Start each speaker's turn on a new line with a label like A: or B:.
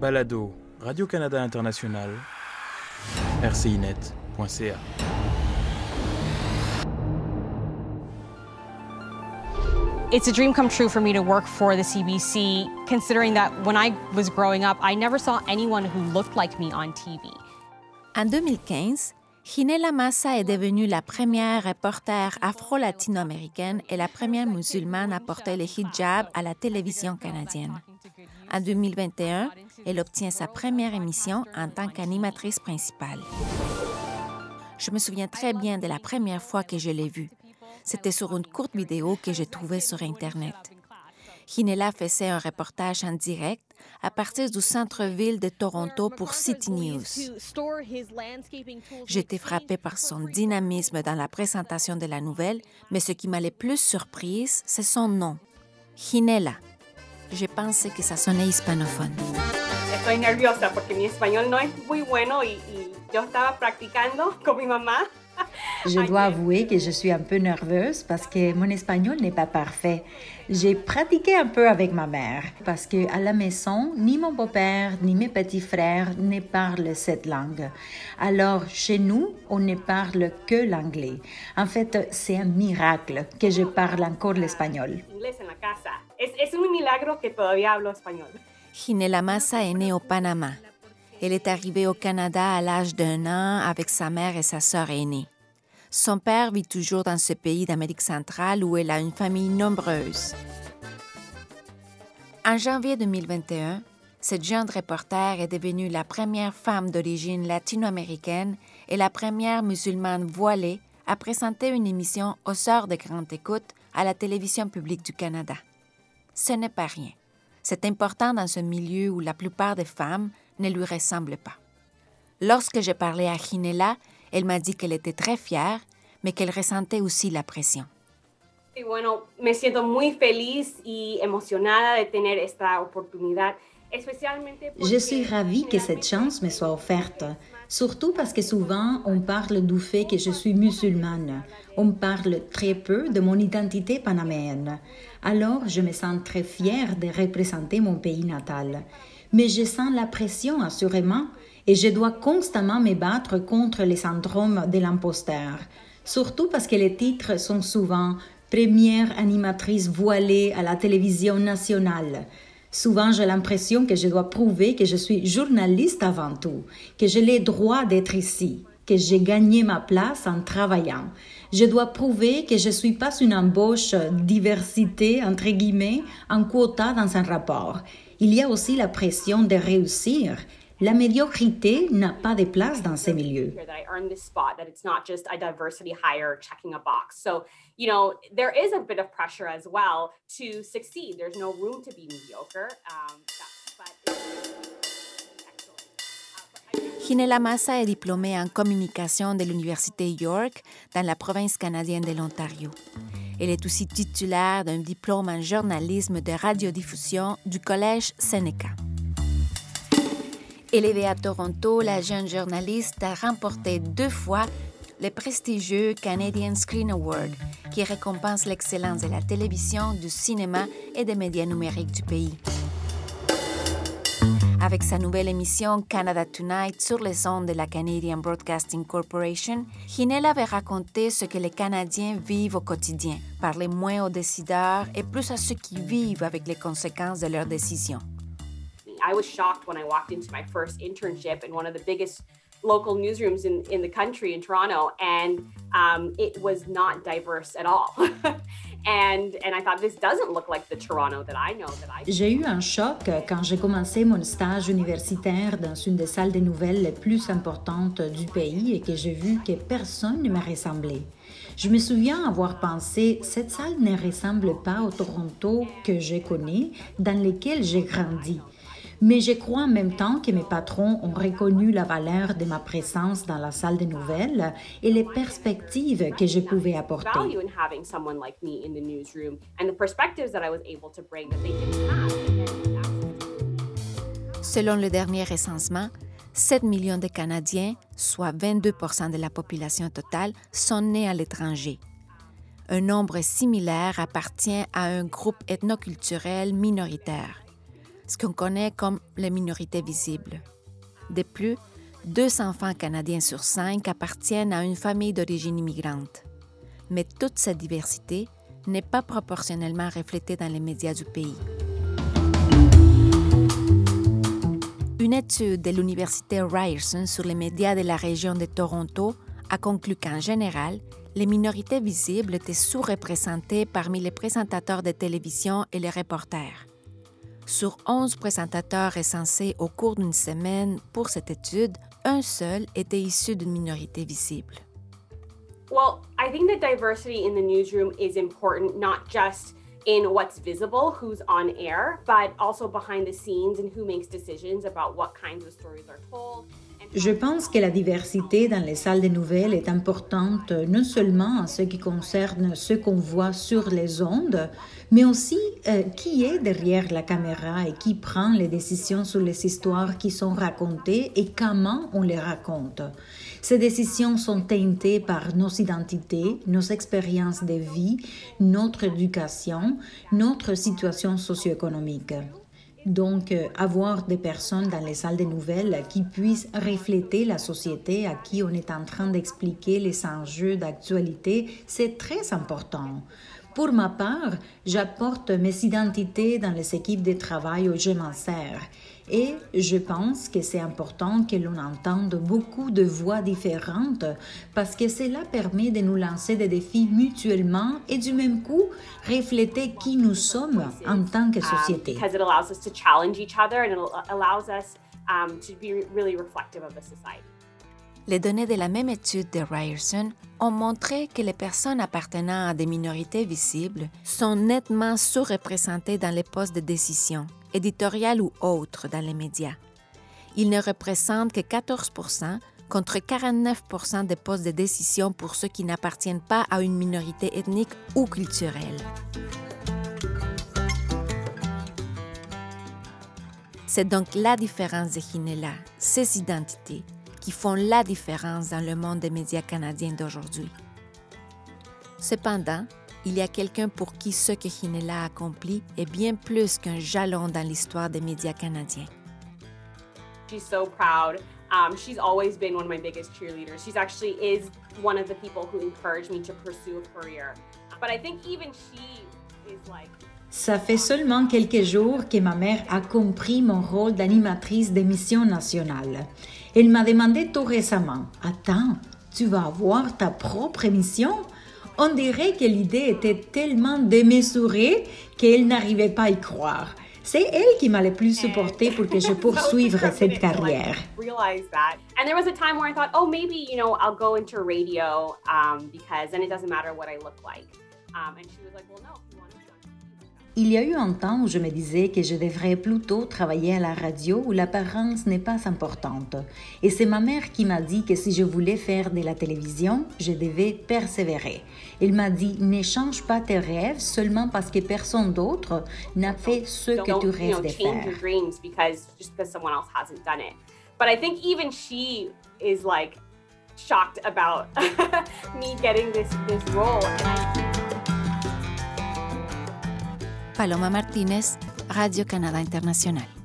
A: Balado Radio-Canada International, rcinet.ca.
B: It's a dream come true for me to work for the CBC, considering that when I was growing up, I never saw anyone who looked like me on TV.
C: En 2015, Ginela Massa est devenue la première reporter afro-latino-américaine et la première musulmane à porter le hijab à la télévision canadienne. En 2021, elle obtient sa première émission en tant qu'animatrice principale. Je me souviens très bien de la première fois que je l'ai vue. C'était sur une courte vidéo que j'ai trouvée sur Internet. Ginela faisait un reportage en direct à partir du centre-ville de Toronto pour City News. J'étais frappée par son dynamisme dans la présentation de la nouvelle, mais ce qui m'a le plus surprise, c'est son nom, Ginela. J'ai pensé que ça sonnait hispanophone.
D: Estoy nerviosa porque mi español no es muy bueno y, y yo estaba practicando con mi mamá.
E: Je dois avouer que je suis un peu nerveuse parce que mon espagnol n'est pas parfait. J'ai pratiqué un peu avec ma mère parce que à la maison, ni mon beau-père ni mes petits frères ne parlent cette langue. Alors, chez nous, on ne parle que l'anglais. En fait, c'est un miracle que je parle encore l'espagnol.
D: Es, es un milagro que todavía hablo español.
C: Ginela Massa est née au Panama. Elle est arrivée au Canada à l'âge d'un an avec sa mère et sa sœur aînée. Son père vit toujours dans ce pays d'Amérique centrale où elle a une famille nombreuse. En janvier 2021, cette jeune reporter est devenue la première femme d'origine latino-américaine et la première musulmane voilée à présenter une émission aux heures de grande écoute à la télévision publique du Canada. Ce n'est pas rien. C'est important dans ce milieu où la plupart des femmes ne lui ressemblent pas. Lorsque j'ai parlé à Ginela, elle m'a dit qu'elle était très fière, mais qu'elle ressentait aussi la pression.
D: Y bueno, me siento muy feliz y emocionada de tener esta oportunidad. Especialmente porque
E: Je suis ravie que cette chance me soit offerte, surtout parce que souvent on parle du fait que je suis musulmane. On parle très peu de mon identité panaméenne. Alors je me sens très fière de représenter mon pays natal. Mais je sens la pression assurément et je dois constamment me battre contre les syndromes de l'imposteur. Surtout parce que les titres sont souvent première animatrice voilée à la télévision nationale. Souvent, j'ai l'impression que je dois prouver que je suis journaliste avant tout, que j'ai le droit d'être ici, que j'ai gagné ma place en travaillant. Je dois prouver que je ne suis pas une embauche diversité, entre guillemets, en quota dans un rapport. Il y a aussi la pression de réussir. La médiocrité n'a pas de place dans ces milieux.
C: Ginela Massa est diplômée en communication de l'Université York dans la province canadienne de l'Ontario. Elle est aussi titulaire d'un diplôme en journalisme de radiodiffusion du Collège Seneca. Élevée à Toronto, la jeune journaliste a remporté deux fois le prestigieux Canadian Screen Award, qui récompense l'excellence de la télévision, du cinéma et des médias numériques du pays. Avec sa nouvelle émission Canada Tonight sur les ondes de la Canadian Broadcasting Corporation, Ginela avait raconté ce que les Canadiens vivent au quotidien, parler moins aux décideurs et plus à ceux qui vivent avec les conséquences de leurs décisions.
D: I was shocked when I walked into my first internship in one of the biggest local newsrooms in, in the country in Toronto, and um, it was not diverse at all.
E: J'ai eu un choc quand j'ai commencé mon stage universitaire dans une des salles des nouvelles les plus importantes du pays et que j'ai vu que personne ne me ressemblait. Je me souviens avoir pensé, cette salle ne ressemble pas au Toronto que je connais, dans lequel j'ai grandi. Mais je crois en même temps que mes patrons ont reconnu la valeur de ma présence dans la salle des nouvelles et les perspectives que je pouvais apporter.
D: value in having someone like me in the newsroom and the perspectives that I was able to bring that they didn't have.
C: Selon le dernier recensement, 7 millions de Canadiens, soit 22 de la population totale, sont nés à l'étranger. Un nombre similaire appartient à un groupe ethnoculturel minoritaire. Ce qu'on connaît comme les minorités visibles. De plus, deux enfants canadiens sur cinq appartiennent à une famille d'origine immigrante. Mais toute cette diversité n'est pas proportionnellement reflétée dans les médias du pays. Une étude de l'Université Ryerson sur les médias de la région de Toronto a conclu qu'en général, les minorités visibles étaient sous-représentées parmi les présentateurs de télévision et les reporters. Sur 11 présentateurs recensés au cours d'une semaine pour cette étude, un seul était issu d'une minorité visible.
D: Well, I think that diversity in the newsroom is important not just in what's visible, who's on air, but also behind the scenes and who makes decisions about what kinds of stories are told.
E: Je pense que la diversité dans les salles de nouvelles est importante non seulement en ce qui concerne ce qu'on voit sur les ondes, mais aussi euh, qui est derrière la caméra et qui prend les décisions sur les histoires qui sont racontées et comment on les raconte. Ces décisions sont teintées par nos identités, nos expériences de vie, notre éducation, notre situation socio-économique. Donc, euh, avoir des personnes dans les salles de nouvelles qui puissent refléter la société à qui on est en train d'expliquer les enjeux d'actualité, c'est très important. Pour ma part, j'apporte mes identités dans les équipes de travail où je m'en sers. Et je pense que c'est important que l'on entende beaucoup de voix différentes parce que cela permet de nous lancer des défis mutuellement et du même coup refléter qui nous sommes en tant que société.
D: um,
C: Les données de la même étude de Ryerson ont montré que les personnes appartenant à des minorités visibles sont nettement sous-représentées dans les postes de décision, éditoriales ou autres dans les médias. Ils ne représentent que 14% contre 49% des postes de décision pour ceux qui n'appartiennent pas à une minorité ethnique ou culturelle. C'est donc la différence de Hinela, ses identités, qui font la différence dans le monde des médias canadiens d'aujourd'hui. Cependant, il y a quelqu'un pour qui ce que Hinela a accompli est bien plus qu'un jalon dans l'histoire des médias canadiens.
D: She's so proud. Um, she's always been one of my biggest cheerleaders. She's actually is one of the people who encouraged me to pursue a career. But I think even she is like
E: Ça fait seulement quelques jours que ma mère a compris mon rôle d'animatrice d'émission nationale. Elle m'a demandé tout récemment, Attends, tu vas avoir ta propre émission? On dirait que l'idée était tellement démesurée qu'elle n'arrivait pas à y croire. C'est elle qui m'a le plus supporté pour que je poursuive cette carrière. Il y a eu un temps où je me disais que je devrais plutôt travailler à la radio où l'apparence n'est pas importante. Et c'est ma mère qui m'a dit que si je voulais faire de la télévision, je devais persévérer. Elle m'a dit, ne change pas tes rêves seulement parce que personne d'autre n'a fait ce que
D: don't
E: tu rêves de
D: change
E: faire.
D: your dreams because just because someone else hasn't done it. But I think even she is like shocked about me getting this this role. And I,
C: Paloma Martínez, Radio Canada Internacional.